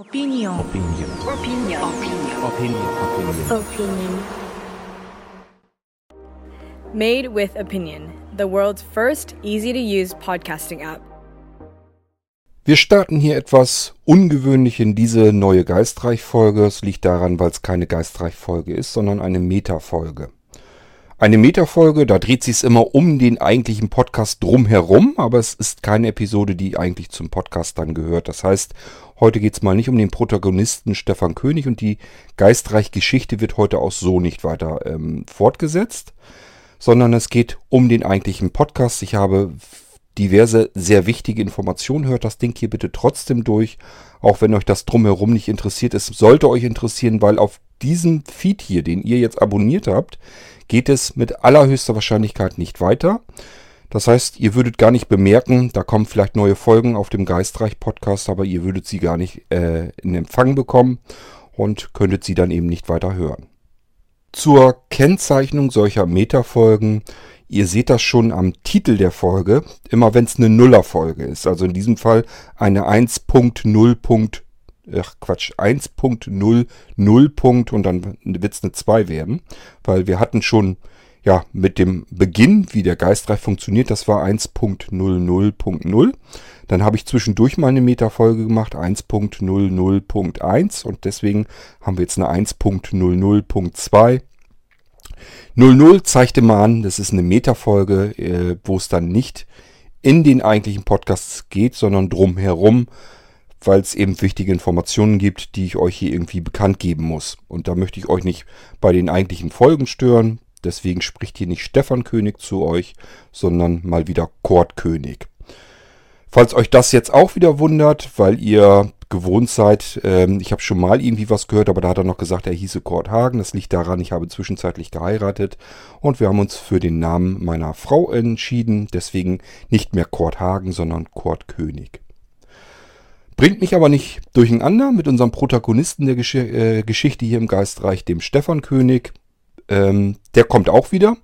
Opinion. Opinion. Opinion. Opinion. Opinion. Opinion. Made with Opinion, the world's first easy to use podcasting app. Wir starten hier etwas ungewöhnlich in diese neue Geistreich-Folge. Es liegt daran, weil es keine Geistreich-Folge ist, sondern eine Meta-Folge. Eine Meta-Folge, da dreht sich es immer um den eigentlichen Podcast drumherum, aber es ist keine Episode, die eigentlich zum Podcast dann gehört. Das heißt, heute geht es mal nicht um den Protagonisten Stefan König und die Geistreich-Geschichte wird heute auch so nicht weiter ähm, fortgesetzt, sondern es geht um den eigentlichen Podcast. Ich habe diverse sehr wichtige Informationen. Hört das Ding hier bitte trotzdem durch, auch wenn euch das drumherum nicht interessiert. Es sollte euch interessieren, weil auf diesem Feed hier, den ihr jetzt abonniert habt, geht es mit allerhöchster Wahrscheinlichkeit nicht weiter. Das heißt, ihr würdet gar nicht bemerken, da kommen vielleicht neue Folgen auf dem Geistreich Podcast, aber ihr würdet sie gar nicht äh, in Empfang bekommen und könntet sie dann eben nicht weiter hören. Zur Kennzeichnung solcher Metafolgen, ihr seht das schon am Titel der Folge, immer wenn es eine Nullerfolge ist. Also in diesem Fall eine 1.0. Ach Quatsch, 1.00 Punkt und dann wird es eine 2 werden. Weil wir hatten schon, ja, mit dem Beginn, wie der Geistreich funktioniert, das war 1.00.0. Dann habe ich zwischendurch mal eine Metafolge gemacht, 1.00.1 und deswegen haben wir jetzt eine 1.00.2. 00 zeigte mal an, das ist eine Metafolge, äh, wo es dann nicht in den eigentlichen Podcasts geht, sondern drumherum, weil es eben wichtige Informationen gibt, die ich euch hier irgendwie bekannt geben muss. Und da möchte ich euch nicht bei den eigentlichen Folgen stören. Deswegen spricht hier nicht Stefan König zu euch, sondern mal wieder Kurt König. Falls euch das jetzt auch wieder wundert, weil ihr gewohnt seid, ähm, ich habe schon mal irgendwie was gehört, aber da hat er noch gesagt, er hieße Kurt Hagen. Das liegt daran, ich habe zwischenzeitlich geheiratet und wir haben uns für den Namen meiner Frau entschieden. Deswegen nicht mehr Kurt Hagen, sondern Kurt König. Bringt mich aber nicht durcheinander mit unserem Protagonisten der Gesch äh, Geschichte hier im Geistreich, dem Stefan König. Ähm, der kommt auch wieder,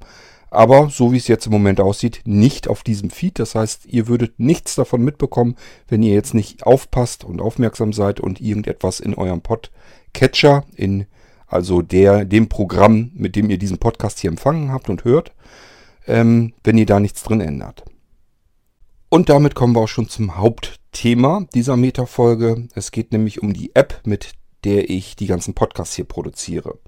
aber so wie es jetzt im Moment aussieht, nicht auf diesem Feed. Das heißt, ihr würdet nichts davon mitbekommen, wenn ihr jetzt nicht aufpasst und aufmerksam seid und irgendetwas in eurem Podcatcher, in also der, dem Programm, mit dem ihr diesen Podcast hier empfangen habt und hört, ähm, wenn ihr da nichts drin ändert. Und damit kommen wir auch schon zum Hauptthema dieser Metafolge. Es geht nämlich um die App, mit der ich die ganzen Podcasts hier produziere.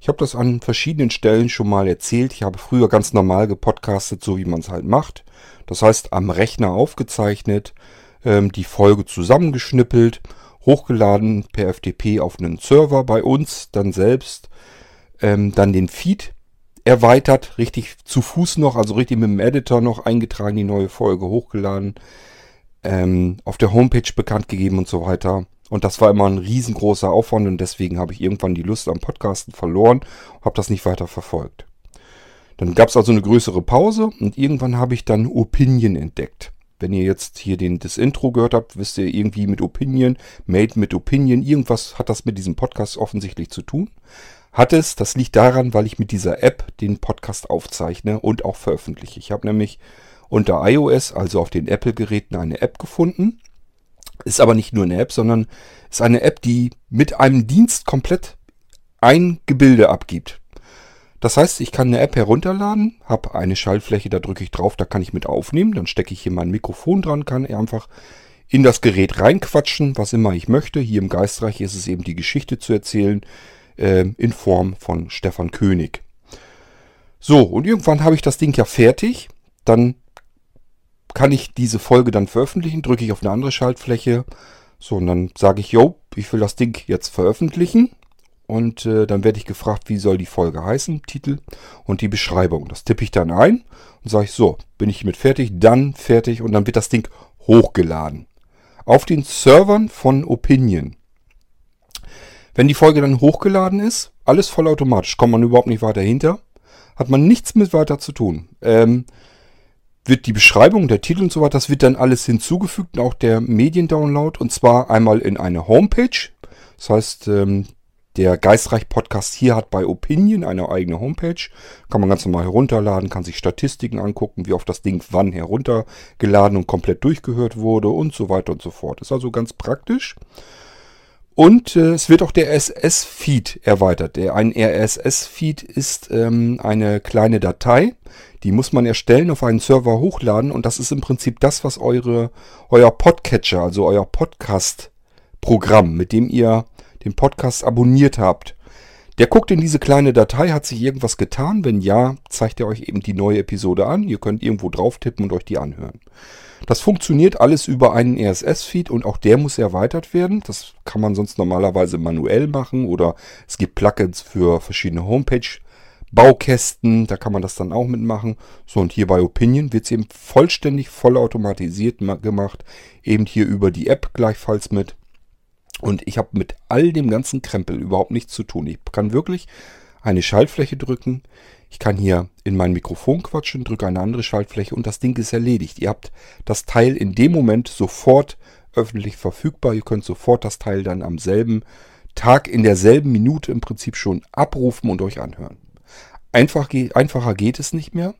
Ich habe das an verschiedenen Stellen schon mal erzählt. Ich habe früher ganz normal gepodcastet, so wie man es halt macht. Das heißt, am Rechner aufgezeichnet, ähm, die Folge zusammengeschnippelt, hochgeladen per FTP auf einen Server bei uns, dann selbst, ähm, dann den Feed erweitert, richtig zu Fuß noch, also richtig mit dem Editor noch eingetragen, die neue Folge hochgeladen, ähm, auf der Homepage bekannt gegeben und so weiter. Und das war immer ein riesengroßer Aufwand und deswegen habe ich irgendwann die Lust am Podcasten verloren habe das nicht weiter verfolgt. Dann gab es also eine größere Pause und irgendwann habe ich dann Opinion entdeckt. Wenn ihr jetzt hier den, das Intro gehört habt, wisst ihr irgendwie mit Opinion, Made mit Opinion, irgendwas hat das mit diesem Podcast offensichtlich zu tun. Hat es, das liegt daran, weil ich mit dieser App den Podcast aufzeichne und auch veröffentliche. Ich habe nämlich unter iOS, also auf den Apple-Geräten, eine App gefunden. Ist aber nicht nur eine App, sondern ist eine App, die mit einem Dienst komplett ein Gebilde abgibt. Das heißt, ich kann eine App herunterladen, habe eine Schaltfläche, da drücke ich drauf, da kann ich mit aufnehmen, dann stecke ich hier mein Mikrofon dran, kann einfach in das Gerät reinquatschen, was immer ich möchte. Hier im Geistreich ist es eben die Geschichte zu erzählen, äh, in Form von Stefan König. So, und irgendwann habe ich das Ding ja fertig. Dann kann ich diese Folge dann veröffentlichen, drücke ich auf eine andere Schaltfläche. So, und dann sage ich, yo, ich will das Ding jetzt veröffentlichen. Und äh, dann werde ich gefragt, wie soll die Folge heißen, Titel und die Beschreibung. Das tippe ich dann ein und sage ich, so, bin ich mit fertig, dann fertig und dann wird das Ding hochgeladen. Auf den Servern von Opinion. Wenn die Folge dann hochgeladen ist, alles vollautomatisch, kommt man überhaupt nicht weiter hinter, hat man nichts mit weiter zu tun. Ähm, wird die Beschreibung, der Titel und so weiter, das wird dann alles hinzugefügt, auch der Mediendownload, und zwar einmal in eine Homepage. Das heißt, ähm, der Geistreich Podcast hier hat bei Opinion eine eigene Homepage. Kann man ganz normal herunterladen, kann sich Statistiken angucken, wie oft das Ding wann heruntergeladen und komplett durchgehört wurde und so weiter und so fort. Ist also ganz praktisch. Und äh, es wird auch der RSS-Feed erweitert. Ein RSS-Feed ist ähm, eine kleine Datei, die muss man erstellen, auf einen Server hochladen und das ist im Prinzip das, was eure, euer Podcatcher, also euer Podcast-Programm, mit dem ihr den Podcast abonniert habt, der guckt in diese kleine Datei, hat sich irgendwas getan? Wenn ja, zeigt er euch eben die neue Episode an. Ihr könnt irgendwo drauf tippen und euch die anhören. Das funktioniert alles über einen RSS-Feed und auch der muss erweitert werden. Das kann man sonst normalerweise manuell machen oder es gibt Plugins für verschiedene Homepage-Baukästen, da kann man das dann auch mitmachen. So und hier bei Opinion wird es eben vollständig vollautomatisiert gemacht, eben hier über die App gleichfalls mit. Und ich habe mit all dem ganzen Krempel überhaupt nichts zu tun. Ich kann wirklich eine Schaltfläche drücken. Ich kann hier in mein Mikrofon quatschen, drücke eine andere Schaltfläche und das Ding ist erledigt. Ihr habt das Teil in dem Moment sofort öffentlich verfügbar. Ihr könnt sofort das Teil dann am selben Tag, in derselben Minute im Prinzip schon abrufen und euch anhören. Einfach, einfacher geht es nicht mehr.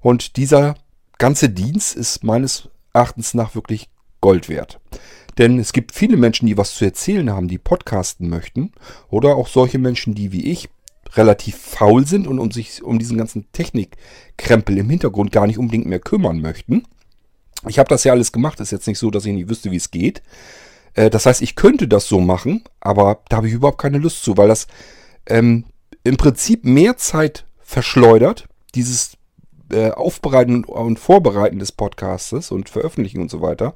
Und dieser ganze Dienst ist meines Erachtens nach wirklich Gold wert. Denn es gibt viele Menschen, die was zu erzählen haben, die podcasten möchten. Oder auch solche Menschen, die wie ich relativ faul sind und um sich um diesen ganzen Technikkrempel im Hintergrund gar nicht unbedingt mehr kümmern möchten. Ich habe das ja alles gemacht. Ist jetzt nicht so, dass ich nicht wüsste, wie es geht. Äh, das heißt, ich könnte das so machen, aber da habe ich überhaupt keine Lust zu, weil das ähm, im Prinzip mehr Zeit verschleudert, dieses äh, Aufbereiten und Vorbereiten des Podcastes und Veröffentlichen und so weiter,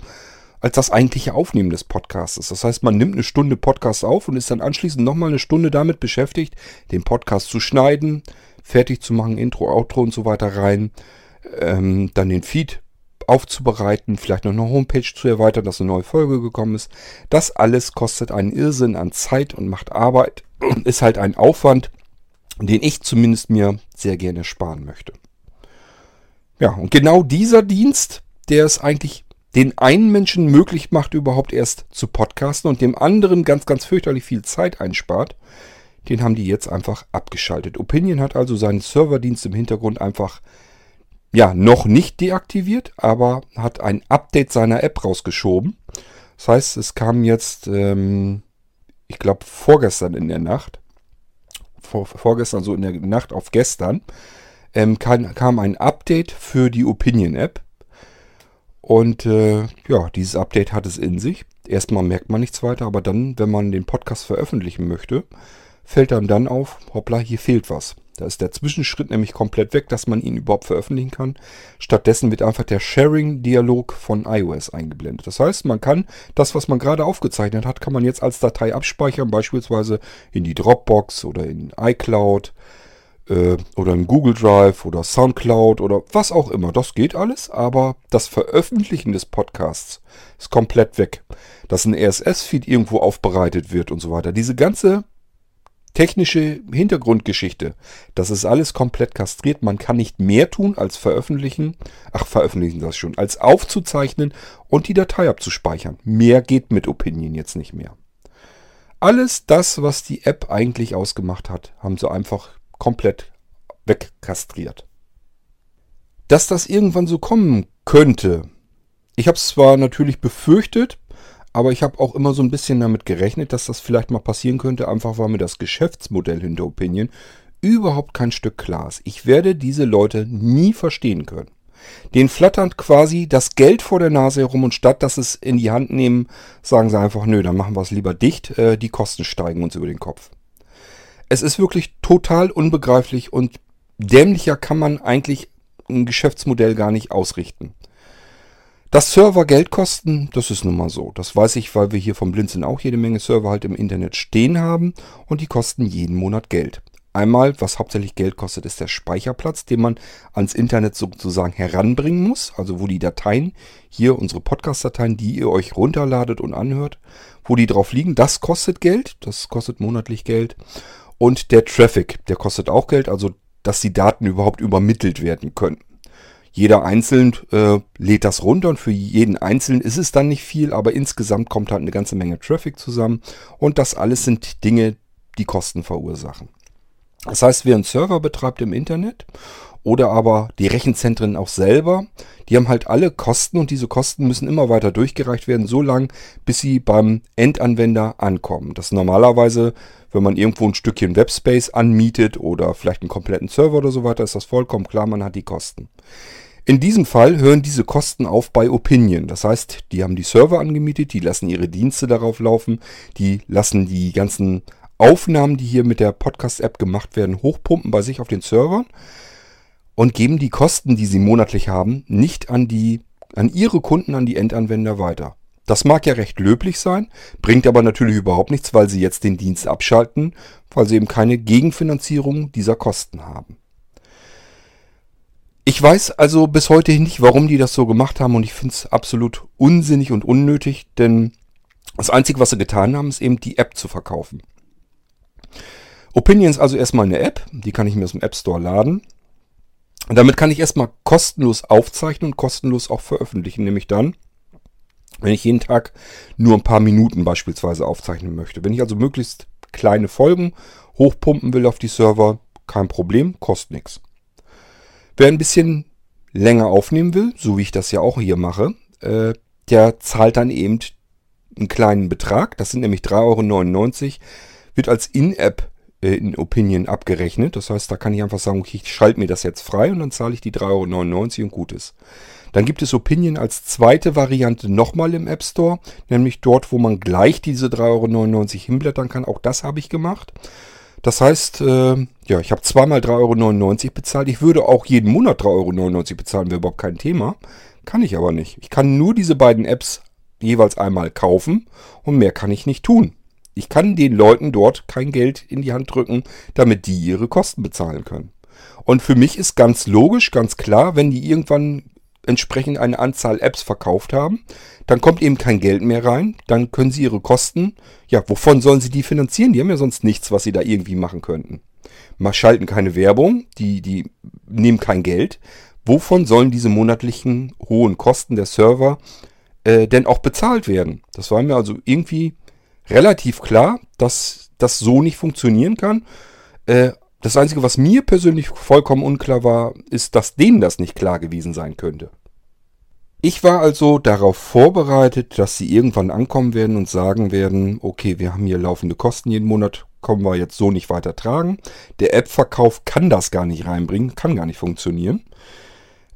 als das eigentliche Aufnehmen des Podcasts. Das heißt, man nimmt eine Stunde Podcast auf und ist dann anschließend nochmal eine Stunde damit beschäftigt, den Podcast zu schneiden, fertig zu machen, Intro, Outro und so weiter rein, ähm, dann den Feed aufzubereiten, vielleicht noch eine Homepage zu erweitern, dass eine neue Folge gekommen ist. Das alles kostet einen Irrsinn an Zeit und macht Arbeit ist halt ein Aufwand, den ich zumindest mir sehr gerne sparen möchte. Ja, und genau dieser Dienst, der ist eigentlich den einen Menschen möglich macht, überhaupt erst zu podcasten und dem anderen ganz, ganz fürchterlich viel Zeit einspart, den haben die jetzt einfach abgeschaltet. Opinion hat also seinen Serverdienst im Hintergrund einfach, ja, noch nicht deaktiviert, aber hat ein Update seiner App rausgeschoben. Das heißt, es kam jetzt, ähm, ich glaube, vorgestern in der Nacht, vor, vorgestern so in der Nacht auf gestern, ähm, kam, kam ein Update für die Opinion-App und äh, ja, dieses Update hat es in sich. Erstmal merkt man nichts weiter, aber dann, wenn man den Podcast veröffentlichen möchte, fällt einem dann auf, hoppla, hier fehlt was. Da ist der Zwischenschritt nämlich komplett weg, dass man ihn überhaupt veröffentlichen kann. Stattdessen wird einfach der Sharing-Dialog von iOS eingeblendet. Das heißt, man kann das, was man gerade aufgezeichnet hat, kann man jetzt als Datei abspeichern, beispielsweise in die Dropbox oder in iCloud äh, oder im Google Drive oder Soundcloud oder was auch immer. Das geht alles, aber das Veröffentlichen des Podcasts ist komplett weg. Dass ein RSS-Feed irgendwo aufbereitet wird und so weiter. Diese ganze technische Hintergrundgeschichte, das ist alles komplett kastriert. Man kann nicht mehr tun als veröffentlichen, ach veröffentlichen das schon, als aufzuzeichnen und die Datei abzuspeichern. Mehr geht mit Opinion jetzt nicht mehr. Alles das, was die App eigentlich ausgemacht hat, haben sie einfach komplett wegkastriert. Dass das irgendwann so kommen könnte, ich habe es zwar natürlich befürchtet, aber ich habe auch immer so ein bisschen damit gerechnet, dass das vielleicht mal passieren könnte, einfach weil mir das Geschäftsmodell hinter Opinion überhaupt kein Stück klar ist. Ich werde diese Leute nie verstehen können. Den flattert quasi das Geld vor der Nase herum und statt dass es in die Hand nehmen, sagen sie einfach, nö, dann machen wir es lieber dicht, äh, die Kosten steigen uns über den Kopf. Es ist wirklich total unbegreiflich und dämlicher kann man eigentlich ein Geschäftsmodell gar nicht ausrichten. Dass Server Geld kosten, das ist nun mal so. Das weiß ich, weil wir hier vom Blinzeln auch jede Menge Server halt im Internet stehen haben und die kosten jeden Monat Geld. Einmal, was hauptsächlich Geld kostet, ist der Speicherplatz, den man ans Internet sozusagen heranbringen muss. Also wo die Dateien, hier unsere Podcast-Dateien, die ihr euch runterladet und anhört, wo die drauf liegen, das kostet Geld. Das kostet monatlich Geld. Und der Traffic, der kostet auch Geld, also dass die Daten überhaupt übermittelt werden können. Jeder einzeln äh, lädt das runter und für jeden einzelnen ist es dann nicht viel, aber insgesamt kommt halt eine ganze Menge Traffic zusammen und das alles sind Dinge, die Kosten verursachen. Das heißt, wer einen Server betreibt im Internet oder aber die Rechenzentren auch selber, die haben halt alle Kosten und diese Kosten müssen immer weiter durchgereicht werden, so lange, bis sie beim Endanwender ankommen. Das ist normalerweise, wenn man irgendwo ein Stückchen Webspace anmietet oder vielleicht einen kompletten Server oder so weiter, ist das vollkommen klar, man hat die Kosten. In diesem Fall hören diese Kosten auf bei Opinion. Das heißt, die haben die Server angemietet, die lassen ihre Dienste darauf laufen, die lassen die ganzen Aufnahmen, die hier mit der Podcast-App gemacht werden, hochpumpen bei sich auf den Servern und geben die Kosten, die sie monatlich haben, nicht an die an ihre Kunden, an die Endanwender weiter. Das mag ja recht löblich sein, bringt aber natürlich überhaupt nichts, weil sie jetzt den Dienst abschalten, weil sie eben keine Gegenfinanzierung dieser Kosten haben. Ich weiß also bis heute nicht, warum die das so gemacht haben und ich finde es absolut unsinnig und unnötig, denn das Einzige, was sie getan haben, ist eben die App zu verkaufen. Opinion ist also erstmal eine App, die kann ich mir aus dem App Store laden. Und damit kann ich erstmal kostenlos aufzeichnen und kostenlos auch veröffentlichen, nämlich dann, wenn ich jeden Tag nur ein paar Minuten beispielsweise aufzeichnen möchte. Wenn ich also möglichst kleine Folgen hochpumpen will auf die Server, kein Problem, kostet nichts. Wer ein bisschen länger aufnehmen will, so wie ich das ja auch hier mache, äh, der zahlt dann eben einen kleinen Betrag. Das sind nämlich 3,99 Euro. Wird als In-App in Opinion abgerechnet. Das heißt, da kann ich einfach sagen, okay, ich schalte mir das jetzt frei und dann zahle ich die 3,99 Euro und gut ist. Dann gibt es Opinion als zweite Variante nochmal im App Store, nämlich dort, wo man gleich diese 3,99 Euro hinblättern kann. Auch das habe ich gemacht. Das heißt, äh, ja, ich habe zweimal 3,99 Euro bezahlt. Ich würde auch jeden Monat 3,99 Euro bezahlen, wäre überhaupt kein Thema. Kann ich aber nicht. Ich kann nur diese beiden Apps jeweils einmal kaufen und mehr kann ich nicht tun. Ich kann den Leuten dort kein Geld in die Hand drücken, damit die ihre Kosten bezahlen können. Und für mich ist ganz logisch, ganz klar, wenn die irgendwann entsprechend eine Anzahl Apps verkauft haben, dann kommt eben kein Geld mehr rein, dann können sie ihre Kosten, ja, wovon sollen sie die finanzieren? Die haben ja sonst nichts, was sie da irgendwie machen könnten. Mal schalten keine Werbung, die, die nehmen kein Geld. Wovon sollen diese monatlichen hohen Kosten der Server äh, denn auch bezahlt werden? Das war mir also irgendwie relativ klar, dass das so nicht funktionieren kann. Äh, das Einzige, was mir persönlich vollkommen unklar war, ist, dass denen das nicht klar gewesen sein könnte. Ich war also darauf vorbereitet, dass sie irgendwann ankommen werden und sagen werden, okay, wir haben hier laufende Kosten jeden Monat, kommen wir jetzt so nicht weiter tragen. Der App-Verkauf kann das gar nicht reinbringen, kann gar nicht funktionieren.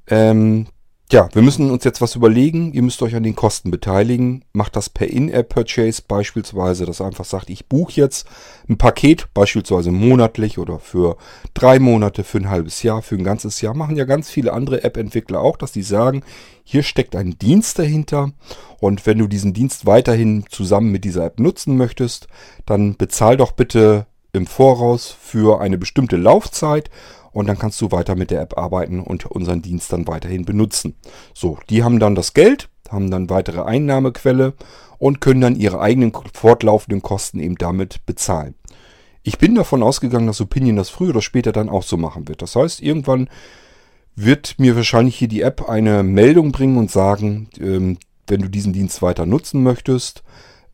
Ähm, ja, wir müssen uns jetzt was überlegen. Ihr müsst euch an den Kosten beteiligen. Macht das per In-App-Purchase beispielsweise, dass einfach sagt, ich buche jetzt ein Paket, beispielsweise monatlich oder für drei Monate, für ein halbes Jahr, für ein ganzes Jahr. Machen ja ganz viele andere App-Entwickler auch, dass die sagen, hier steckt ein Dienst dahinter und wenn du diesen Dienst weiterhin zusammen mit dieser App nutzen möchtest, dann bezahl doch bitte im Voraus für eine bestimmte Laufzeit und dann kannst du weiter mit der App arbeiten und unseren Dienst dann weiterhin benutzen. So, die haben dann das Geld, haben dann weitere Einnahmequelle und können dann ihre eigenen fortlaufenden Kosten eben damit bezahlen. Ich bin davon ausgegangen, dass Opinion das früher oder später dann auch so machen wird. Das heißt, irgendwann wird mir wahrscheinlich hier die App eine Meldung bringen und sagen, ähm, wenn du diesen Dienst weiter nutzen möchtest,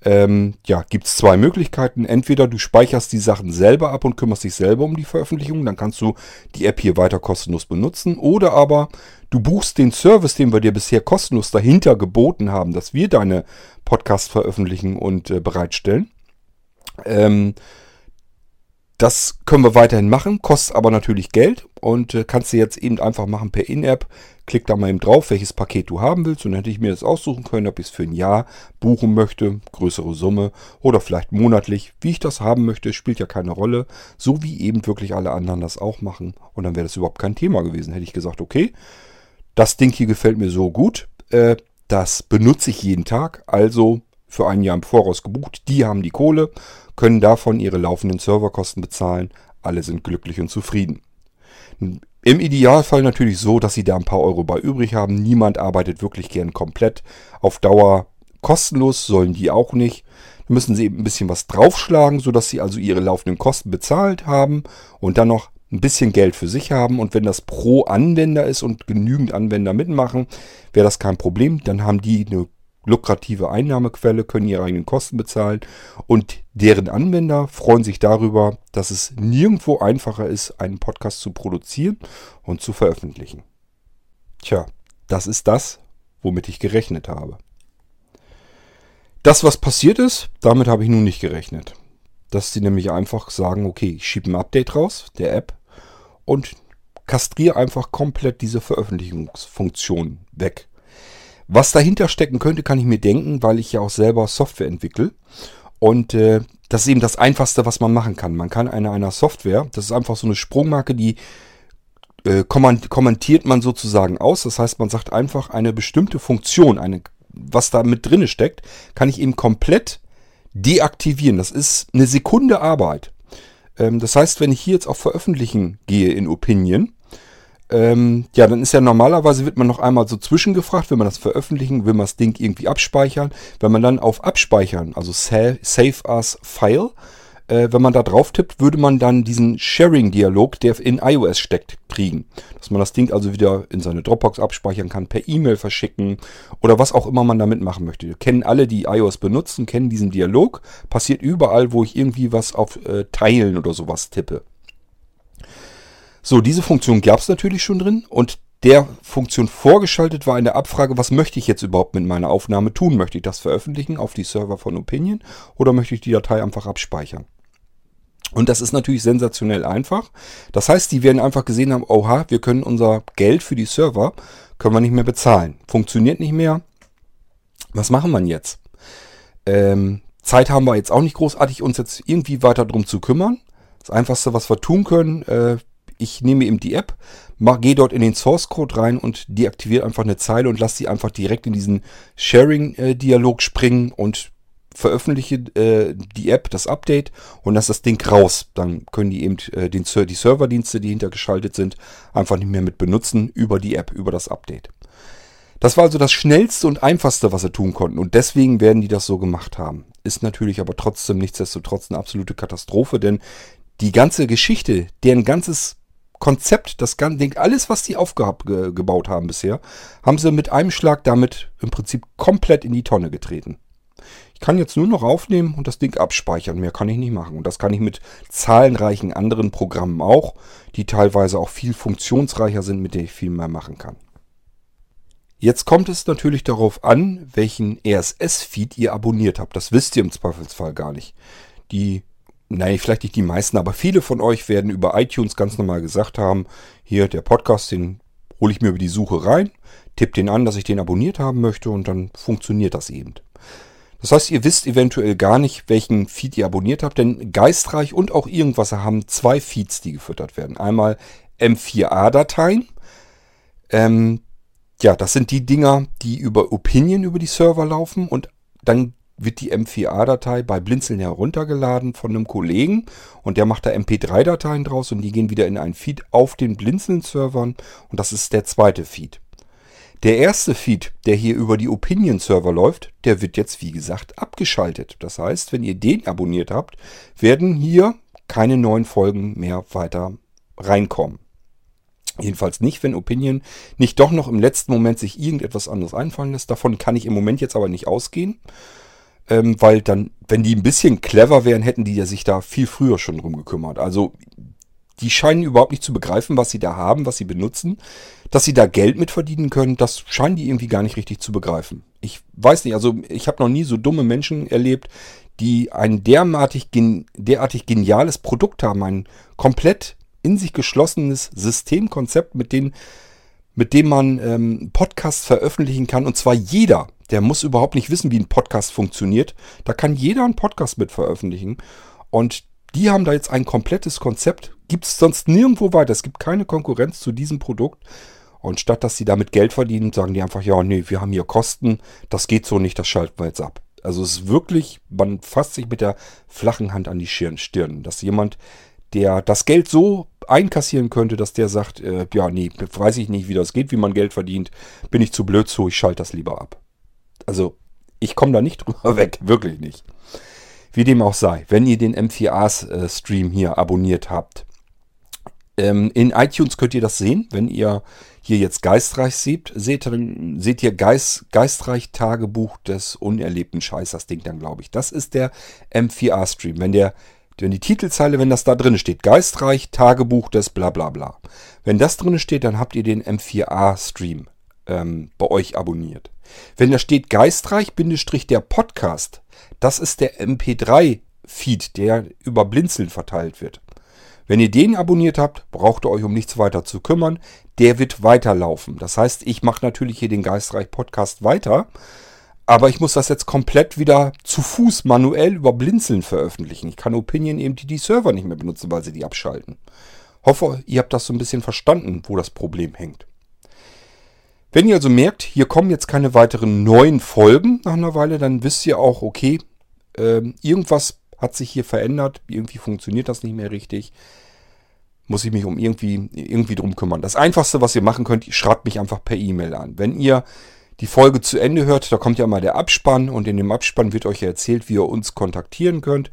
ähm, ja, gibt es zwei Möglichkeiten. Entweder du speicherst die Sachen selber ab und kümmerst dich selber um die Veröffentlichung, dann kannst du die App hier weiter kostenlos benutzen. Oder aber du buchst den Service, den wir dir bisher kostenlos dahinter geboten haben, dass wir deine Podcasts veröffentlichen und äh, bereitstellen. Ähm, das können wir weiterhin machen, kostet aber natürlich Geld und äh, kannst du jetzt eben einfach machen per In-App. Klick da mal eben drauf, welches Paket du haben willst und dann hätte ich mir das aussuchen können, ob ich es für ein Jahr buchen möchte, größere Summe oder vielleicht monatlich. Wie ich das haben möchte, spielt ja keine Rolle, so wie eben wirklich alle anderen das auch machen und dann wäre das überhaupt kein Thema gewesen. Hätte ich gesagt, okay, das Ding hier gefällt mir so gut, äh, das benutze ich jeden Tag, also für ein Jahr im Voraus gebucht, die haben die Kohle können davon ihre laufenden Serverkosten bezahlen. Alle sind glücklich und zufrieden. Im Idealfall natürlich so, dass sie da ein paar Euro bei übrig haben. Niemand arbeitet wirklich gern komplett. Auf Dauer kostenlos sollen die auch nicht. Da müssen sie eben ein bisschen was draufschlagen, sodass sie also ihre laufenden Kosten bezahlt haben und dann noch ein bisschen Geld für sich haben. Und wenn das pro Anwender ist und genügend Anwender mitmachen, wäre das kein Problem. Dann haben die eine lukrative Einnahmequelle, können ihre eigenen Kosten bezahlen und deren Anwender freuen sich darüber, dass es nirgendwo einfacher ist, einen Podcast zu produzieren und zu veröffentlichen. Tja, das ist das, womit ich gerechnet habe. Das, was passiert ist, damit habe ich nun nicht gerechnet. Dass sie nämlich einfach sagen, okay, ich schiebe ein Update raus, der App, und kastriere einfach komplett diese Veröffentlichungsfunktion weg. Was dahinter stecken könnte, kann ich mir denken, weil ich ja auch selber Software entwickle. Und äh, das ist eben das Einfachste, was man machen kann. Man kann eine einer Software, das ist einfach so eine Sprungmarke, die äh, kommentiert man sozusagen aus. Das heißt, man sagt einfach eine bestimmte Funktion, eine, was da mit drinne steckt, kann ich eben komplett deaktivieren. Das ist eine Sekunde Arbeit. Ähm, das heißt, wenn ich hier jetzt auf Veröffentlichen gehe in Opinion, ähm, ja, dann ist ja normalerweise wird man noch einmal so zwischengefragt, will man das veröffentlichen, will man das Ding irgendwie abspeichern. Wenn man dann auf Abspeichern, also Save, as File, äh, wenn man da drauf tippt, würde man dann diesen Sharing-Dialog, der in iOS steckt, kriegen. Dass man das Ding also wieder in seine Dropbox abspeichern kann, per E-Mail verschicken oder was auch immer man damit machen möchte. Wir kennen alle, die iOS benutzen, kennen diesen Dialog. Passiert überall, wo ich irgendwie was auf äh, Teilen oder sowas tippe. So, diese Funktion gab es natürlich schon drin und der Funktion vorgeschaltet war eine Abfrage, was möchte ich jetzt überhaupt mit meiner Aufnahme tun? Möchte ich das veröffentlichen auf die Server von Opinion oder möchte ich die Datei einfach abspeichern? Und das ist natürlich sensationell einfach. Das heißt, die werden einfach gesehen haben, oha, wir können unser Geld für die Server, können wir nicht mehr bezahlen. Funktioniert nicht mehr. Was machen wir jetzt? Ähm, Zeit haben wir jetzt auch nicht großartig, uns jetzt irgendwie weiter drum zu kümmern. Das Einfachste, was wir tun können, äh, ich nehme eben die App, gehe dort in den Source Code rein und deaktiviere einfach eine Zeile und lasse sie einfach direkt in diesen Sharing-Dialog springen und veröffentliche äh, die App, das Update und lasse das Ding raus. Dann können die eben äh, den, die Serverdienste, die hintergeschaltet sind, einfach nicht mehr mit benutzen über die App, über das Update. Das war also das schnellste und einfachste, was sie tun konnten. Und deswegen werden die das so gemacht haben. Ist natürlich aber trotzdem nichtsdestotrotz eine absolute Katastrophe, denn die ganze Geschichte, deren ganzes Konzept, das ganze Ding, alles, was die aufgebaut haben bisher, haben sie mit einem Schlag damit im Prinzip komplett in die Tonne getreten. Ich kann jetzt nur noch aufnehmen und das Ding abspeichern. Mehr kann ich nicht machen. Und das kann ich mit zahlenreichen anderen Programmen auch, die teilweise auch viel funktionsreicher sind, mit denen ich viel mehr machen kann. Jetzt kommt es natürlich darauf an, welchen RSS-Feed ihr abonniert habt. Das wisst ihr im Zweifelsfall gar nicht. Die nein, vielleicht nicht die meisten, aber viele von euch werden über iTunes ganz normal gesagt haben, hier der Podcast, den hole ich mir über die Suche rein, tippe den an, dass ich den abonniert haben möchte und dann funktioniert das eben. Das heißt, ihr wisst eventuell gar nicht, welchen Feed ihr abonniert habt, denn Geistreich und auch irgendwas haben zwei Feeds, die gefüttert werden. Einmal M4A-Dateien. Ähm, ja, das sind die Dinger, die über Opinion über die Server laufen und dann wird die M4A-Datei bei Blinzeln heruntergeladen von einem Kollegen und der macht da MP3-Dateien draus und die gehen wieder in einen Feed auf den Blinzeln-Servern und das ist der zweite Feed. Der erste Feed, der hier über die Opinion-Server läuft, der wird jetzt wie gesagt abgeschaltet. Das heißt, wenn ihr den abonniert habt, werden hier keine neuen Folgen mehr weiter reinkommen. Jedenfalls nicht, wenn Opinion nicht doch noch im letzten Moment sich irgendetwas anderes einfallen lässt. Davon kann ich im Moment jetzt aber nicht ausgehen ähm, weil dann, wenn die ein bisschen clever wären, hätten die ja sich da viel früher schon drum gekümmert. Also die scheinen überhaupt nicht zu begreifen, was sie da haben, was sie benutzen. Dass sie da Geld mit verdienen können, das scheinen die irgendwie gar nicht richtig zu begreifen. Ich weiß nicht, also ich habe noch nie so dumme Menschen erlebt, die ein derartig, derartig geniales Produkt haben, ein komplett in sich geschlossenes Systemkonzept, mit, den, mit dem man ähm, Podcasts veröffentlichen kann. Und zwar jeder der muss überhaupt nicht wissen, wie ein Podcast funktioniert. Da kann jeder einen Podcast mit veröffentlichen. Und die haben da jetzt ein komplettes Konzept. Gibt es sonst nirgendwo weiter. Es gibt keine Konkurrenz zu diesem Produkt. Und statt dass sie damit Geld verdienen, sagen die einfach, ja, nee, wir haben hier Kosten, das geht so nicht, das schalten wir jetzt ab. Also es ist wirklich, man fasst sich mit der flachen Hand an die Stirn. Dass jemand, der das Geld so einkassieren könnte, dass der sagt, äh, ja, nee, weiß ich nicht, wie das geht, wie man Geld verdient, bin ich zu blöd zu, ich schalte das lieber ab. Also ich komme da nicht drüber weg, wirklich nicht. Wie dem auch sei, wenn ihr den M4A-Stream hier abonniert habt, Ähm, in iTunes könnt ihr das sehen. Wenn ihr hier jetzt Geistreich seht, seht, seht ihr Geist, Geistreich Tagebuch des unerlebten Scheiß, das Ding dann, glaube ich. Das ist der M4A-Stream. Wenn der wenn die Titelzeile, wenn das da drin steht, Geistreich, Tagebuch des bla bla bla. Wenn das drin steht, dann habt ihr den M4A-Stream ähm, bei euch abonniert. Wenn da steht Geistreich, Bindestrich der Podcast, das ist der MP3-Feed, der über Blinzeln verteilt wird. Wenn ihr den abonniert habt, braucht ihr euch um nichts weiter zu kümmern. Der wird weiterlaufen. Das heißt, ich mache natürlich hier den Geistreich Podcast weiter. Aber ich muss das jetzt komplett wieder zu Fuß manuell über Blinzeln veröffentlichen. Ich kann Opinion eben die, die Server nicht mehr benutzen, weil sie die abschalten. Hoffe, ihr habt das so ein bisschen verstanden, wo das Problem hängt. Wenn ihr also merkt, hier kommen jetzt keine weiteren neuen Folgen nach einer Weile, dann wisst ihr auch, okay, äh, irgendwas hat sich hier verändert, irgendwie funktioniert das nicht mehr richtig muss ich mich um irgendwie, irgendwie drum kümmern. Das einfachste, was ihr machen könnt, schreibt mich einfach per E-Mail an. Wenn ihr die Folge zu Ende hört, da kommt ja mal der Abspann und in dem Abspann wird euch erzählt, wie ihr uns kontaktieren könnt.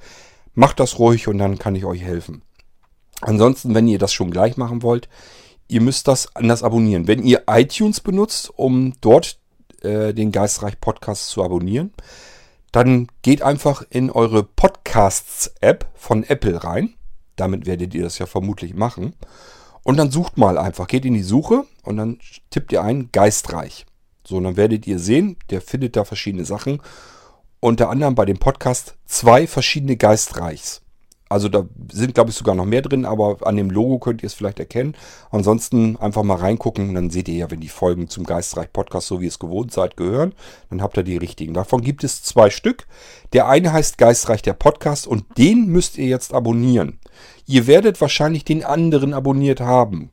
Macht das ruhig und dann kann ich euch helfen. Ansonsten, wenn ihr das schon gleich machen wollt, ihr müsst das anders abonnieren. Wenn ihr iTunes benutzt, um dort äh, den Geistreich Podcast zu abonnieren, dann geht einfach in eure Podcasts-App von Apple rein damit werdet ihr das ja vermutlich machen. Und dann sucht mal einfach, geht in die Suche und dann tippt ihr ein Geistreich. So, dann werdet ihr sehen, der findet da verschiedene Sachen. Unter anderem bei dem Podcast zwei verschiedene Geistreichs. Also da sind, glaube ich, sogar noch mehr drin, aber an dem Logo könnt ihr es vielleicht erkennen. Ansonsten einfach mal reingucken, dann seht ihr ja, wenn die Folgen zum Geistreich Podcast, so wie es gewohnt seid, gehören, dann habt ihr die richtigen. Davon gibt es zwei Stück. Der eine heißt Geistreich der Podcast und den müsst ihr jetzt abonnieren. Ihr werdet wahrscheinlich den anderen abonniert haben.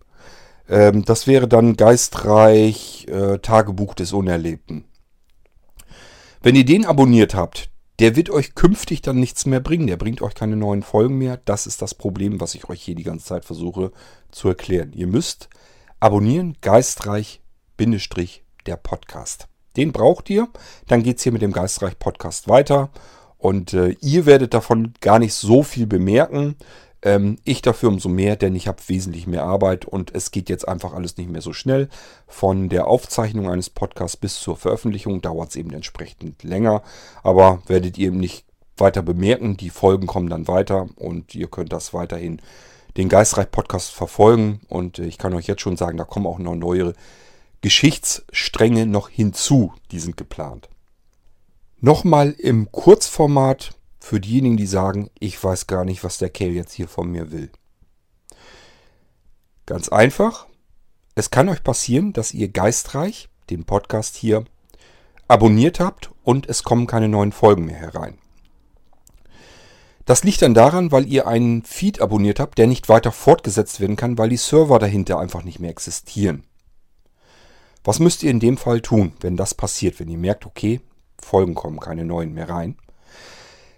Ähm, das wäre dann Geistreich äh, Tagebuch des Unerlebten. Wenn ihr den abonniert habt, der wird euch künftig dann nichts mehr bringen. Der bringt euch keine neuen Folgen mehr. Das ist das Problem, was ich euch hier die ganze Zeit versuche zu erklären. Ihr müsst abonnieren, geistreich, Bindestrich, der Podcast. Den braucht ihr. Dann geht es hier mit dem Geistreich Podcast weiter. Und äh, ihr werdet davon gar nicht so viel bemerken. Ähm, ich dafür umso mehr, denn ich habe wesentlich mehr Arbeit und es geht jetzt einfach alles nicht mehr so schnell. Von der Aufzeichnung eines Podcasts bis zur Veröffentlichung dauert es eben entsprechend länger. Aber werdet ihr eben nicht weiter bemerken. Die Folgen kommen dann weiter und ihr könnt das weiterhin den Geistreich Podcast verfolgen. Und äh, ich kann euch jetzt schon sagen, da kommen auch noch neue Geschichtsstränge noch hinzu. Die sind geplant. Nochmal im Kurzformat für diejenigen, die sagen, ich weiß gar nicht, was der Kerl jetzt hier von mir will. Ganz einfach. Es kann euch passieren, dass ihr geistreich den Podcast hier abonniert habt und es kommen keine neuen Folgen mehr herein. Das liegt dann daran, weil ihr einen Feed abonniert habt, der nicht weiter fortgesetzt werden kann, weil die Server dahinter einfach nicht mehr existieren. Was müsst ihr in dem Fall tun, wenn das passiert, wenn ihr merkt, okay, Folgen kommen keine neuen mehr rein?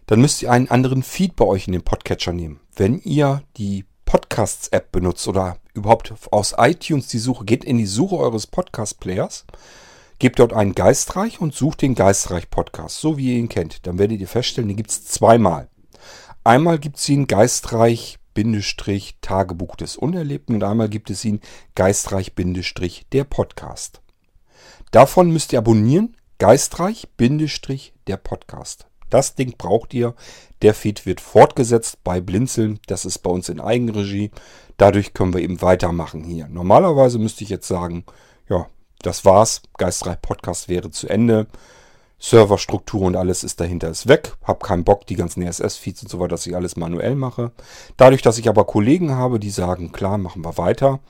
Dann müsst ihr einen anderen Feed bei euch in den Podcatcher nehmen. Wenn ihr die Podcasts-App benutzt oder überhaupt aus iTunes die Suche, geht in die Suche eures Podcast-Players, gebt dort einen Geistreich und sucht den Geistreich-Podcast, so wie ihr ihn kennt. Dann werdet ihr feststellen, den gibt es zweimal. Einmal gibt es ihn Geistreich Bindestrich Tagebuch des Unerlebten und einmal gibt es ihn Geistreich Bindestrich der Podcast. Davon müsst ihr abonnieren Geistreich Bindestrich der Podcast. Das Ding braucht ihr. Der Feed wird fortgesetzt bei Blinzeln. Das ist bei uns in Eigenregie. Dadurch können wir eben weitermachen hier. Normalerweise müsste ich jetzt sagen, ja, das war's. Geistreich Podcast wäre zu Ende. Serverstruktur und alles ist dahinter ist weg. Hab keinen Bock, die ganzen RSS-Feeds und so weiter, dass ich alles manuell mache. Dadurch, dass ich aber Kollegen habe, die sagen, klar, machen wir weiter,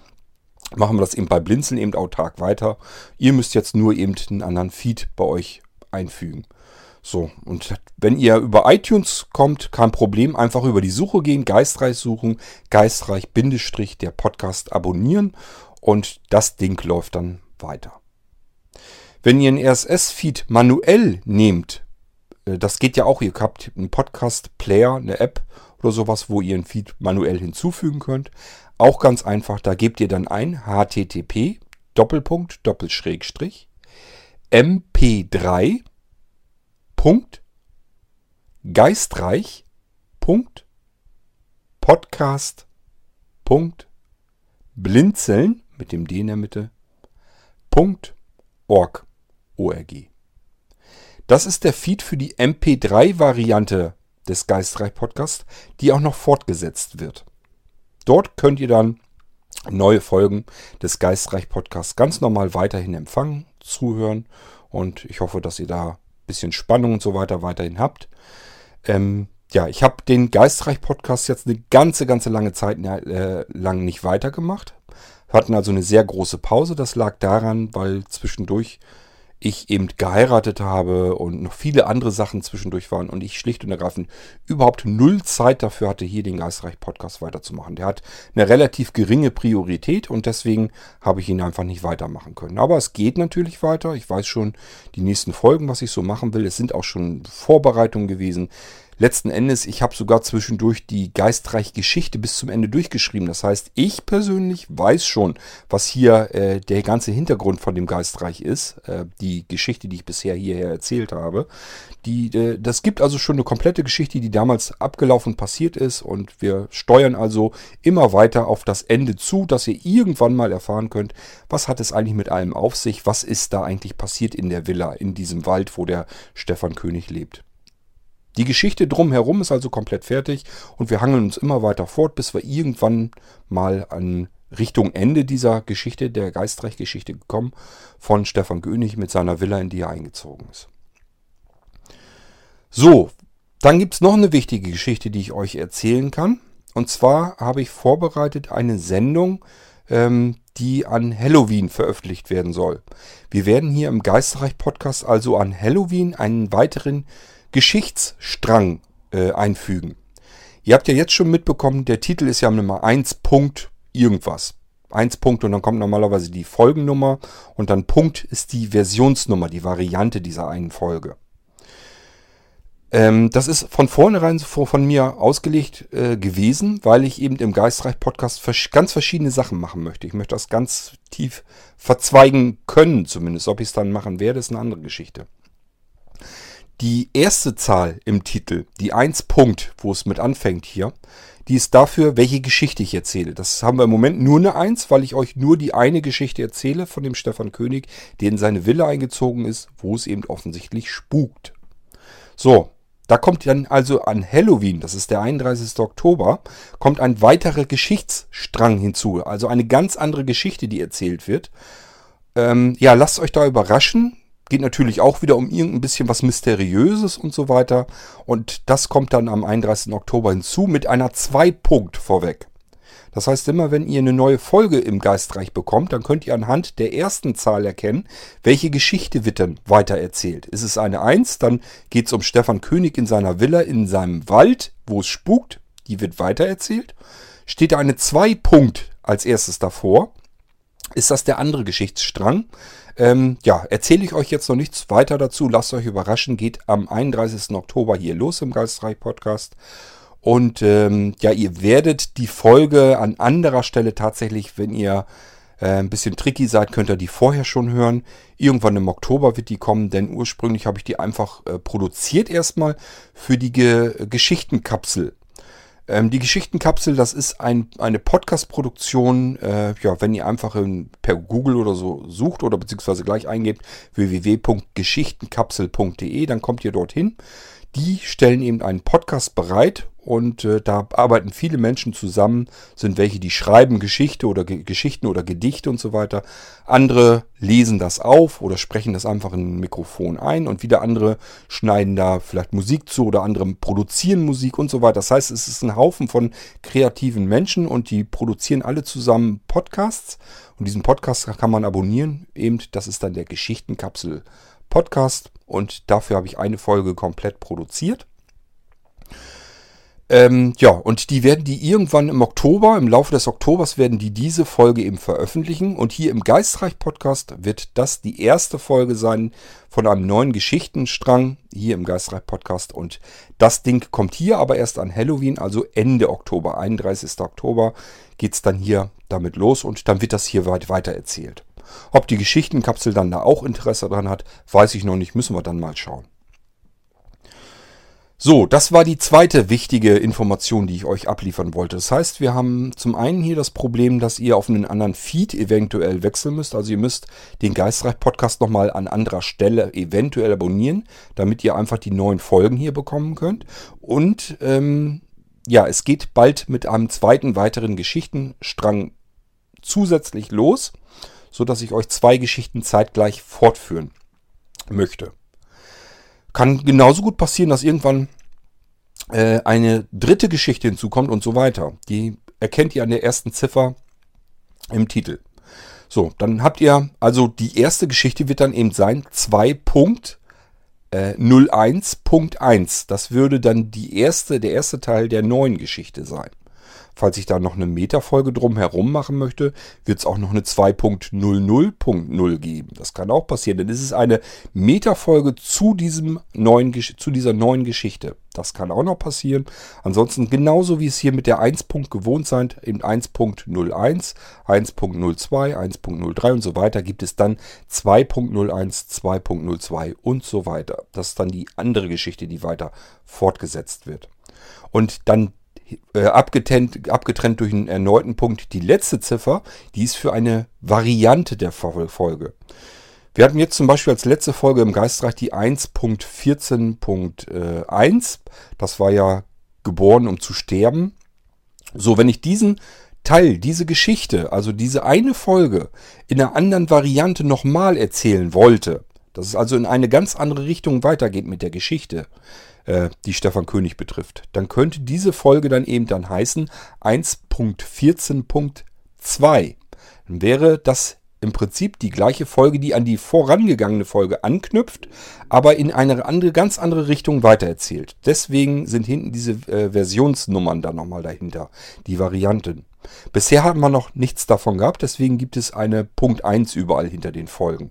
machen wir das eben bei Blinzeln eben autark weiter. Ihr müsst jetzt nur eben einen anderen Feed bei euch einfügen. So, und wenn ihr über iTunes kommt, kein Problem, einfach über die Suche gehen, Geistreich suchen, Geistreich Bindestrich der Podcast abonnieren und das Ding läuft dann weiter. Wenn ihr einen RSS-Feed manuell nehmt, äh, das geht ja auch, ihr habt einen Podcast-Player, eine App oder sowas, wo ihr einen Feed manuell hinzufügen könnt. Auch ganz einfach, da gebt ihr dann ein http Doppelpunkt Doppelschrägstrich mp3 Punkt Geistreich Punkt Podcast Punkt blinzeln mit dem D in der Mitte. Punkt org. ORG. Das ist der Feed für die MP3-Variante des Geistreich Podcast, die auch noch fortgesetzt wird. Dort könnt ihr dann neue Folgen des Geistreich Podcasts ganz normal weiterhin empfangen, zuhören und ich hoffe, dass ihr da bisschen Spannung und so weiter weiterhin habt. Ähm, ja, ich habe den Geistreich Podcast jetzt eine ganze, ganze lange Zeit äh, lang nicht weitergemacht. Wir hatten also eine sehr große Pause. Das lag daran, weil zwischendurch ich eben geheiratet habe und noch viele andere Sachen zwischendurch waren und ich schlicht und ergreifend überhaupt null Zeit dafür hatte, hier den Geistreich Podcast weiterzumachen. Der hat eine relativ geringe Priorität und deswegen habe ich ihn einfach nicht weitermachen können. Aber es geht natürlich weiter. Ich weiß schon die nächsten Folgen, was ich so machen will. Es sind auch schon Vorbereitungen gewesen letzten Endes, ich habe sogar zwischendurch die geistreiche Geschichte bis zum Ende durchgeschrieben. Das heißt, ich persönlich weiß schon, was hier äh, der ganze Hintergrund von dem Geistreich ist. Äh, die Geschichte, die ich bisher hierher erzählt habe. Die, äh, das gibt also schon eine komplette Geschichte, die damals abgelaufen passiert ist. Und wir steuern also immer weiter auf das Ende zu, dass ihr irgendwann mal erfahren könnt, was hat es eigentlich mit allem auf sich, was ist da eigentlich passiert in der Villa, in diesem Wald, wo der Stefan König lebt. Die Geschichte drumherum ist also komplett fertig und wir hangeln uns immer weiter fort, bis wir irgendwann mal an Richtung Ende dieser Geschichte, der Geistreich-Geschichte kommen, von Stefan König mit seiner Villa, in die er eingezogen ist. So, dann gibt es noch eine wichtige Geschichte, die ich euch erzählen kann. Und zwar habe ich vorbereitet eine Sendung, ähm, die an Halloween veröffentlicht werden soll. Wir werden hier im Geisterreich-Podcast also an Halloween einen weiteren Geschichtsstrang äh, einfügen. Ihr habt ja jetzt schon mitbekommen, der Titel ist ja Nummer 1 Punkt irgendwas. 1 Punkt und dann kommt normalerweise die Folgennummer und dann Punkt ist die Versionsnummer, die Variante dieser einen Folge. Ähm, das ist von vornherein von mir ausgelegt äh, gewesen, weil ich eben im Geistreich-Podcast ganz verschiedene Sachen machen möchte. Ich möchte das ganz tief verzweigen können, zumindest. Ob ich es dann machen werde, ist eine andere Geschichte. Die erste Zahl im Titel, die 1 Punkt, wo es mit anfängt hier, die ist dafür, welche Geschichte ich erzähle. Das haben wir im Moment nur eine 1, weil ich euch nur die eine Geschichte erzähle von dem Stefan König, der in seine Villa eingezogen ist, wo es eben offensichtlich spukt. So, da kommt dann also an Halloween, das ist der 31. Oktober, kommt ein weiterer Geschichtsstrang hinzu. Also eine ganz andere Geschichte, die erzählt wird. Ähm, ja, lasst euch da überraschen. Geht natürlich auch wieder um irgendein bisschen was Mysteriöses und so weiter. Und das kommt dann am 31. Oktober hinzu mit einer 2 Punkt vorweg. Das heißt, immer wenn ihr eine neue Folge im Geistreich bekommt, dann könnt ihr anhand der ersten Zahl erkennen, welche Geschichte wird denn weiter erzählt. Ist es eine 1, dann geht es um Stefan König in seiner Villa in seinem Wald, wo es spukt. Die wird weiter erzählt. Steht da eine 2 Punkt als erstes davor, ist das der andere Geschichtsstrang. Ähm, ja, erzähle ich euch jetzt noch nichts weiter dazu. Lasst euch überraschen. Geht am 31. Oktober hier los im Geistreich Podcast. Und ähm, ja, ihr werdet die Folge an anderer Stelle tatsächlich, wenn ihr äh, ein bisschen tricky seid, könnt ihr die vorher schon hören. Irgendwann im Oktober wird die kommen, denn ursprünglich habe ich die einfach äh, produziert erstmal für die Ge Geschichtenkapsel. Ähm, die Geschichtenkapsel, das ist ein, eine Podcast-Produktion. Äh, ja, wenn ihr einfach in, per Google oder so sucht oder beziehungsweise gleich eingebt www.geschichtenkapsel.de, dann kommt ihr dorthin. Die stellen eben einen Podcast bereit und äh, da arbeiten viele Menschen zusammen, sind welche, die schreiben Geschichte oder Ge Geschichten oder Gedichte und so weiter. Andere lesen das auf oder sprechen das einfach in ein Mikrofon ein und wieder andere schneiden da vielleicht Musik zu oder andere produzieren Musik und so weiter. Das heißt, es ist ein Haufen von kreativen Menschen und die produzieren alle zusammen Podcasts und diesen Podcast kann man abonnieren. Eben, das ist dann der Geschichtenkapsel Podcast und dafür habe ich eine Folge komplett produziert. Ähm, ja, und die werden die irgendwann im Oktober, im Laufe des Oktobers werden die diese Folge eben veröffentlichen. Und hier im Geistreich Podcast wird das die erste Folge sein von einem neuen Geschichtenstrang hier im Geistreich Podcast. Und das Ding kommt hier aber erst an Halloween, also Ende Oktober, 31. Oktober geht es dann hier damit los und dann wird das hier weit weiter erzählt. Ob die Geschichtenkapsel dann da auch Interesse dran hat, weiß ich noch nicht, müssen wir dann mal schauen. So, das war die zweite wichtige Information, die ich euch abliefern wollte. Das heißt, wir haben zum einen hier das Problem, dass ihr auf einen anderen Feed eventuell wechseln müsst. Also ihr müsst den Geistreich-Podcast nochmal an anderer Stelle eventuell abonnieren, damit ihr einfach die neuen Folgen hier bekommen könnt. Und ähm, ja, es geht bald mit einem zweiten weiteren Geschichtenstrang zusätzlich los, sodass ich euch zwei Geschichten zeitgleich fortführen möchte. Kann genauso gut passieren, dass irgendwann äh, eine dritte Geschichte hinzukommt und so weiter. Die erkennt ihr an der ersten Ziffer im Titel. So, dann habt ihr, also die erste Geschichte wird dann eben sein 2.01.1. Das würde dann die erste, der erste Teil der neuen Geschichte sein. Falls ich da noch eine Metafolge drum herum machen möchte, wird es auch noch eine 2.00.0 geben. Das kann auch passieren, denn es ist eine Metafolge zu, diesem neuen, zu dieser neuen Geschichte. Das kann auch noch passieren. Ansonsten genauso wie es hier mit der 1. gewohnt seid, in 1.01, 1.02, 1.03 und so weiter, gibt es dann 2.01, 2.02 und so weiter. Das ist dann die andere Geschichte, die weiter fortgesetzt wird. Und dann äh, abgetrennt, abgetrennt durch einen erneuten Punkt die letzte Ziffer, die ist für eine Variante der Folge. Wir hatten jetzt zum Beispiel als letzte Folge im Geistreich die 1.14.1. Das war ja geboren, um zu sterben. So, wenn ich diesen Teil, diese Geschichte, also diese eine Folge in einer anderen Variante nochmal erzählen wollte, dass es also in eine ganz andere Richtung weitergeht mit der Geschichte, äh, die Stefan König betrifft, dann könnte diese Folge dann eben dann heißen 1.14.2. Dann wäre das im Prinzip die gleiche Folge, die an die vorangegangene Folge anknüpft, aber in eine andere, ganz andere Richtung weitererzählt. Deswegen sind hinten diese äh, Versionsnummern dann nochmal dahinter, die Varianten. Bisher haben wir noch nichts davon gehabt, deswegen gibt es eine Punkt 1 überall hinter den Folgen.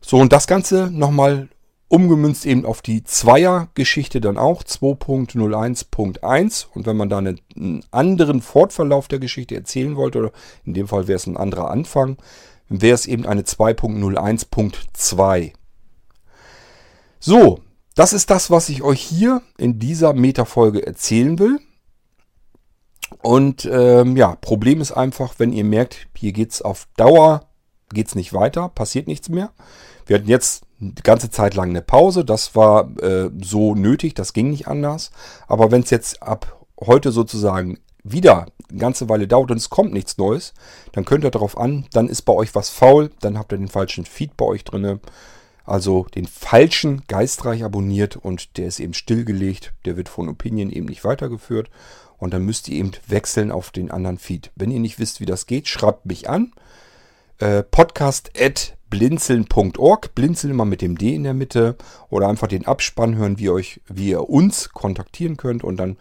So, und das Ganze nochmal umgemünzt eben auf die Zweier-Geschichte dann auch 2.01.1 und wenn man da einen, anderen Fortverlauf der Geschichte erzählen wollte, oder in dem Fall wäre es ein anderer Anfang, wäre es eben eine 2.01.2. So, das ist das, was ich euch hier in dieser Metafolge erzählen will. Und ähm, ja, Problem ist einfach, wenn ihr merkt, hier geht es auf Dauer, geht es nicht weiter, passiert nichts mehr. Wir hatten jetzt die ganze Zeit lang eine Pause. Das war äh, so nötig, das ging nicht anders. Aber wenn es jetzt ab heute sozusagen wieder eine ganze Weile dauert und es kommt nichts Neues, dann könnt ihr darauf an, dann ist bei euch was faul, dann habt ihr den falschen Feed bei euch drin. Also den falschen Geistreich abonniert und der ist eben stillgelegt. Der wird von Opinion eben nicht weitergeführt. Und dann müsst ihr eben wechseln auf den anderen Feed. Wenn ihr nicht wisst, wie das geht, schreibt mich an. Äh, podcast at blinzeln.org. Blinzeln immer mit dem D in der Mitte. Oder einfach den Abspann hören, wie, euch, wie ihr uns kontaktieren könnt. Und dann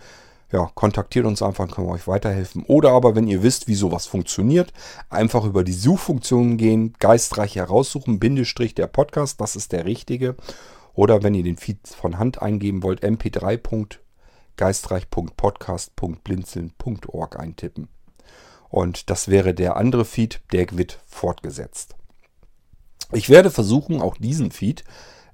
ja, kontaktiert uns einfach, können wir euch weiterhelfen. Oder aber, wenn ihr wisst, wie sowas funktioniert, einfach über die Suchfunktion gehen, geistreich heraussuchen, Bindestrich der Podcast, das ist der richtige. Oder wenn ihr den Feed von Hand eingeben wollt, mp3.geistreich.podcast.blinzeln.org eintippen. Und das wäre der andere Feed, der wird fortgesetzt. Ich werde versuchen, auch diesen Feed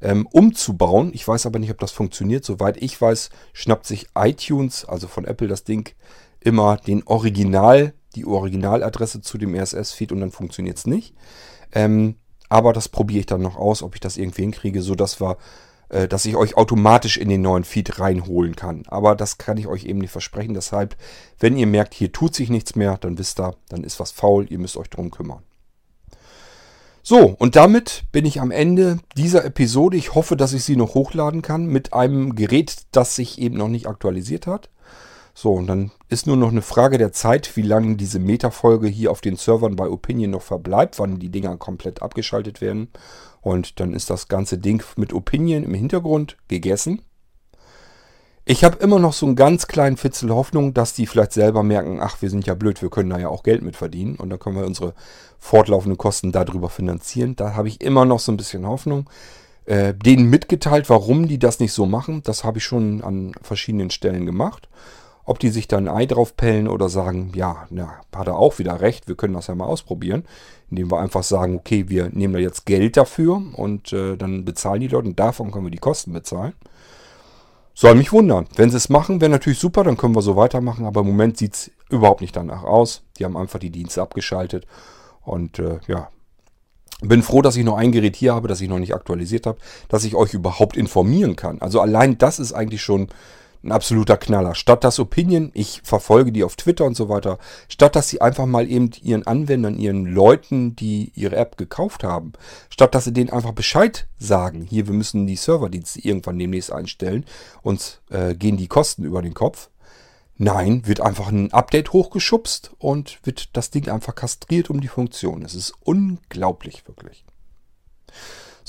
ähm, umzubauen. Ich weiß aber nicht, ob das funktioniert. Soweit ich weiß, schnappt sich iTunes, also von Apple, das Ding immer den Original, die Originaladresse zu dem RSS-Feed und dann funktioniert es nicht. Ähm, aber das probiere ich dann noch aus, ob ich das irgendwie hinkriege, sodass wir, äh, dass ich euch automatisch in den neuen Feed reinholen kann. Aber das kann ich euch eben nicht versprechen. Deshalb, wenn ihr merkt, hier tut sich nichts mehr, dann wisst ihr, dann ist was faul, ihr müsst euch drum kümmern. So, und damit bin ich am Ende dieser Episode. Ich hoffe, dass ich sie noch hochladen kann mit einem Gerät, das sich eben noch nicht aktualisiert hat. So, und dann ist nur noch eine Frage der Zeit, wie lange diese Metafolge hier auf den Servern bei Opinion noch verbleibt, wann die Dinger komplett abgeschaltet werden. Und dann ist das ganze Ding mit Opinion im Hintergrund gegessen. Ich habe immer noch so einen ganz kleinen Fitzel Hoffnung, dass die vielleicht selber merken, ach, wir sind ja blöd, wir können da ja auch Geld mit verdienen und dann können wir unsere fortlaufenden Kosten darüber finanzieren. Da habe ich immer noch so ein bisschen Hoffnung. Äh, denen mitgeteilt, warum die das nicht so machen, das habe ich schon an verschiedenen Stellen gemacht. Ob die sich dann ein Ei drauf pellen oder sagen, ja, na, hat er auch wieder recht, wir können das ja mal ausprobieren, indem wir einfach sagen, okay, wir nehmen da jetzt Geld dafür und äh, dann bezahlen die Leute und davon können wir die Kosten bezahlen. Soll mich wundern. Wenn sie es machen, wäre natürlich super, dann können wir so weitermachen. Aber im Moment sieht es überhaupt nicht danach aus. Die haben einfach die Dienste abgeschaltet. Und äh, ja, bin froh, dass ich noch ein Gerät hier habe, das ich noch nicht aktualisiert habe, dass ich euch überhaupt informieren kann. Also allein das ist eigentlich schon ein absoluter Knaller. Statt dass Opinion, ich verfolge die auf Twitter und so weiter, statt dass sie einfach mal eben ihren Anwendern, ihren Leuten, die ihre App gekauft haben, statt dass sie denen einfach Bescheid sagen, hier, wir müssen die Serverdienste irgendwann demnächst einstellen, uns äh, gehen die Kosten über den Kopf. Nein, wird einfach ein Update hochgeschubst und wird das Ding einfach kastriert um die Funktion. Es ist unglaublich, wirklich.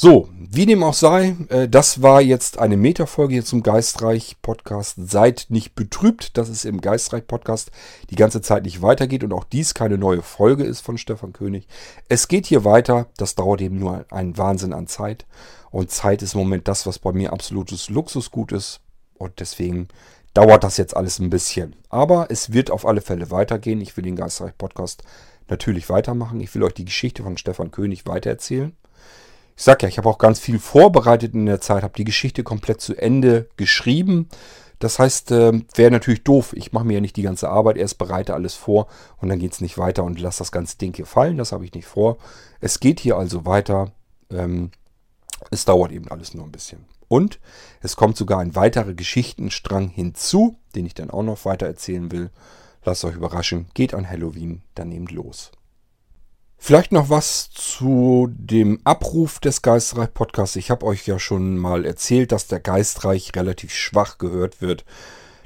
So, wie dem auch sei, äh, das war jetzt eine Metafolge hier zum Geistreich-Podcast. Seid nicht betrübt, dass es im Geistreich-Podcast die ganze Zeit nicht weitergeht und auch dies keine neue Folge ist von Stefan König. Es geht hier weiter, das dauert eben nur einen Wahnsinn an Zeit. Und Zeit ist im Moment das, was bei mir absolutes Luxusgut ist. Und deswegen dauert das jetzt alles ein bisschen. Aber es wird auf alle Fälle weitergehen. Ich will den Geistreich-Podcast natürlich weitermachen. Ich will euch die Geschichte von Stefan König weitererzählen. Ich sag ja, ich habe auch ganz viel vorbereitet in der Zeit, habe die Geschichte komplett zu Ende geschrieben. Das heißt, äh, wäre natürlich doof. Ich mache mir ja nicht die ganze Arbeit, erst bereite alles vor und dann geht es nicht weiter und lasse das ganze Ding hier fallen. Das habe ich nicht vor. Es geht hier also weiter. Ähm, es dauert eben alles nur ein bisschen. Und es kommt sogar ein weiterer Geschichtenstrang hinzu, den ich dann auch noch weiter erzählen will. Lasst euch überraschen. Geht an Halloween, dann nehmt los. Vielleicht noch was zu dem Abruf des Geistreich Podcasts. Ich habe euch ja schon mal erzählt, dass der Geistreich relativ schwach gehört wird.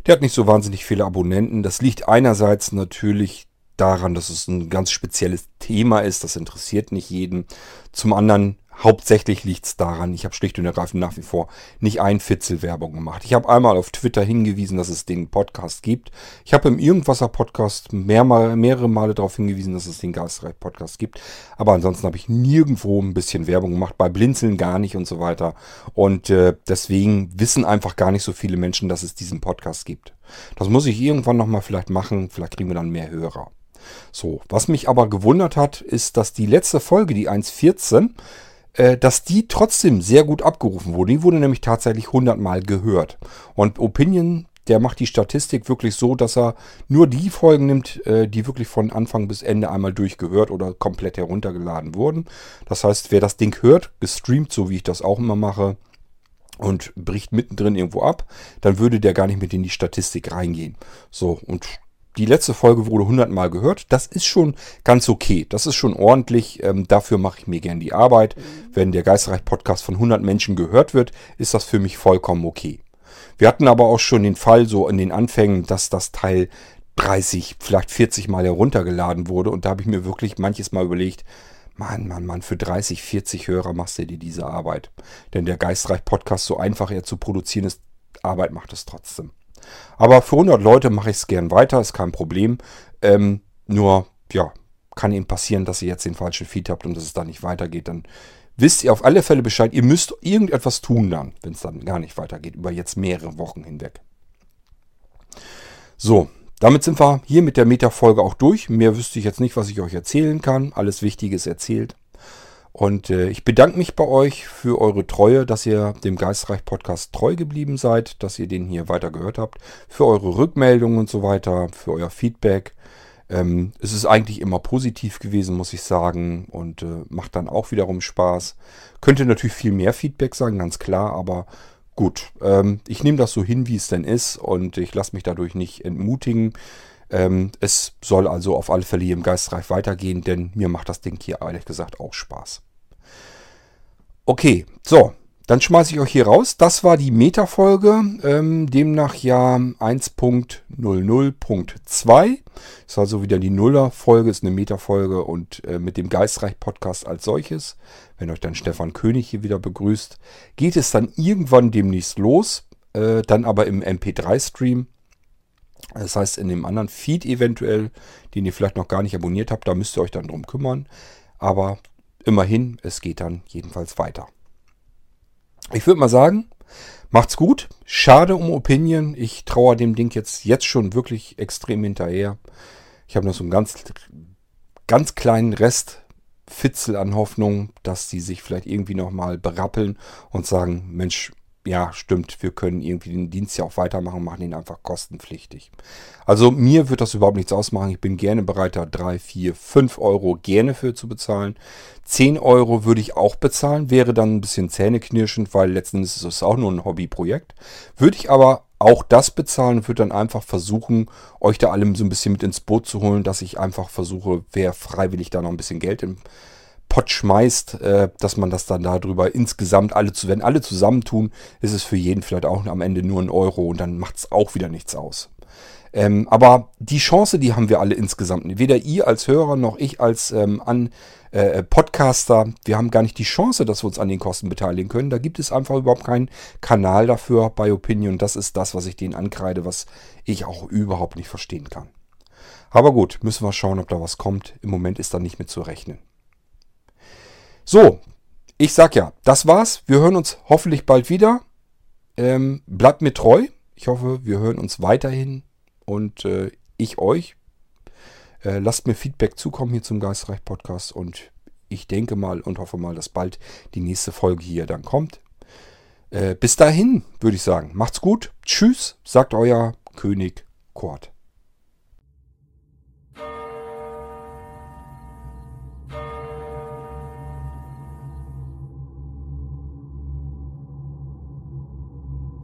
Der hat nicht so wahnsinnig viele Abonnenten. Das liegt einerseits natürlich daran, dass es ein ganz spezielles Thema ist. Das interessiert nicht jeden. Zum anderen Hauptsächlich liegt es daran, ich habe schlicht und ergreifend nach wie vor nicht ein Fitzel Werbung gemacht. Ich habe einmal auf Twitter hingewiesen, dass es den Podcast gibt. Ich habe im Irgendwasser Podcast mehr, mehrere Male darauf hingewiesen, dass es den Geistreich Podcast gibt. Aber ansonsten habe ich nirgendwo ein bisschen Werbung gemacht, bei Blinzeln gar nicht und so weiter. Und äh, deswegen wissen einfach gar nicht so viele Menschen, dass es diesen Podcast gibt. Das muss ich irgendwann nochmal vielleicht machen. Vielleicht kriegen wir dann mehr Hörer. So, was mich aber gewundert hat, ist, dass die letzte Folge, die 1.14, äh, dass die trotzdem sehr gut abgerufen wurde. Die wurde nämlich tatsächlich 100 Mal gehört. Und Opinion, der macht die Statistik wirklich so, dass er nur die Folgen nimmt, äh, die wirklich von Anfang bis Ende einmal durchgehört oder komplett heruntergeladen wurden. Das heißt, wer das Ding hört, gestreamt, so wie ich das auch immer mache, und bricht mittendrin irgendwo ab, dann würde der gar nicht mit in die Statistik reingehen. So, und die letzte Folge wurde 100 Mal gehört. Das ist schon ganz okay. Das ist schon ordentlich. Ähm, dafür mache ich mir gern die Arbeit. Wenn der Geistreich-Podcast von 100 Menschen gehört wird, ist das für mich vollkommen okay. Wir hatten aber auch schon den Fall so in den Anfängen, dass das Teil 30, vielleicht 40 Mal heruntergeladen wurde. Und da habe ich mir wirklich manches Mal überlegt, Mann, Mann, Mann, für 30, 40 Hörer machst du dir diese Arbeit. Denn der Geistreich-Podcast, so einfach er zu produzieren ist, Arbeit macht es trotzdem. Aber für 100 Leute mache ich es gern weiter, ist kein Problem. Ähm, nur, ja, kann eben passieren, dass ihr jetzt den falschen Feed habt und dass es da nicht weitergeht. Dann wisst ihr auf alle Fälle Bescheid. Ihr müsst irgendetwas tun dann, wenn es dann gar nicht weitergeht, über jetzt mehrere Wochen hinweg. So, damit sind wir hier mit der Meta-Folge auch durch. Mehr wüsste ich jetzt nicht, was ich euch erzählen kann. Alles Wichtige ist erzählt. Und äh, ich bedanke mich bei euch für eure Treue, dass ihr dem Geistreich Podcast treu geblieben seid, dass ihr den hier weiter gehört habt, für eure Rückmeldungen und so weiter, für euer Feedback. Ähm, es ist eigentlich immer positiv gewesen, muss ich sagen, und äh, macht dann auch wiederum Spaß. Könnte natürlich viel mehr Feedback sein, ganz klar, aber gut, ähm, ich nehme das so hin, wie es denn ist, und ich lasse mich dadurch nicht entmutigen. Ähm, es soll also auf alle Fälle hier im Geistreich weitergehen, denn mir macht das Ding hier ehrlich gesagt auch Spaß. Okay, so, dann schmeiße ich euch hier raus. Das war die Meta-Folge, ähm, demnach ja 1.00.2. Ist also wieder die Nuller-Folge, ist eine Meta-Folge und äh, mit dem Geistreich-Podcast als solches, wenn euch dann Stefan König hier wieder begrüßt, geht es dann irgendwann demnächst los, äh, dann aber im MP3-Stream das heißt, in dem anderen Feed eventuell, den ihr vielleicht noch gar nicht abonniert habt, da müsst ihr euch dann drum kümmern. Aber immerhin, es geht dann jedenfalls weiter. Ich würde mal sagen, macht's gut. Schade um Opinion. Ich traue dem Ding jetzt, jetzt schon wirklich extrem hinterher. Ich habe noch so einen ganz, ganz kleinen Rest Fitzel an Hoffnung, dass die sich vielleicht irgendwie nochmal berappeln und sagen, Mensch, ja, stimmt, wir können irgendwie den Dienst ja auch weitermachen, machen ihn einfach kostenpflichtig. Also mir wird das überhaupt nichts ausmachen. Ich bin gerne bereit, da 3, 4, 5 Euro gerne für zu bezahlen. 10 Euro würde ich auch bezahlen, wäre dann ein bisschen zähneknirschend, weil letztendlich ist es auch nur ein Hobbyprojekt. Würde ich aber auch das bezahlen und würde dann einfach versuchen, euch da allem so ein bisschen mit ins Boot zu holen, dass ich einfach versuche, wer freiwillig da noch ein bisschen Geld im Pott schmeißt, äh, dass man das dann darüber insgesamt alle zu, wenn alle zusammentun, ist es für jeden vielleicht auch am Ende nur ein Euro und dann macht es auch wieder nichts aus. Ähm, aber die Chance, die haben wir alle insgesamt. Weder ihr als Hörer noch ich als ähm, an, äh, Podcaster. Wir haben gar nicht die Chance, dass wir uns an den Kosten beteiligen können. Da gibt es einfach überhaupt keinen Kanal dafür bei Opinion. Das ist das, was ich denen ankreide, was ich auch überhaupt nicht verstehen kann. Aber gut, müssen wir schauen, ob da was kommt. Im Moment ist da nicht mit zu rechnen. So, ich sag ja, das war's. Wir hören uns hoffentlich bald wieder. Ähm, bleibt mir treu. Ich hoffe, wir hören uns weiterhin und äh, ich euch. Äh, lasst mir Feedback zukommen hier zum Geistreich Podcast und ich denke mal und hoffe mal, dass bald die nächste Folge hier dann kommt. Äh, bis dahin würde ich sagen, macht's gut. Tschüss, sagt euer König Kurt.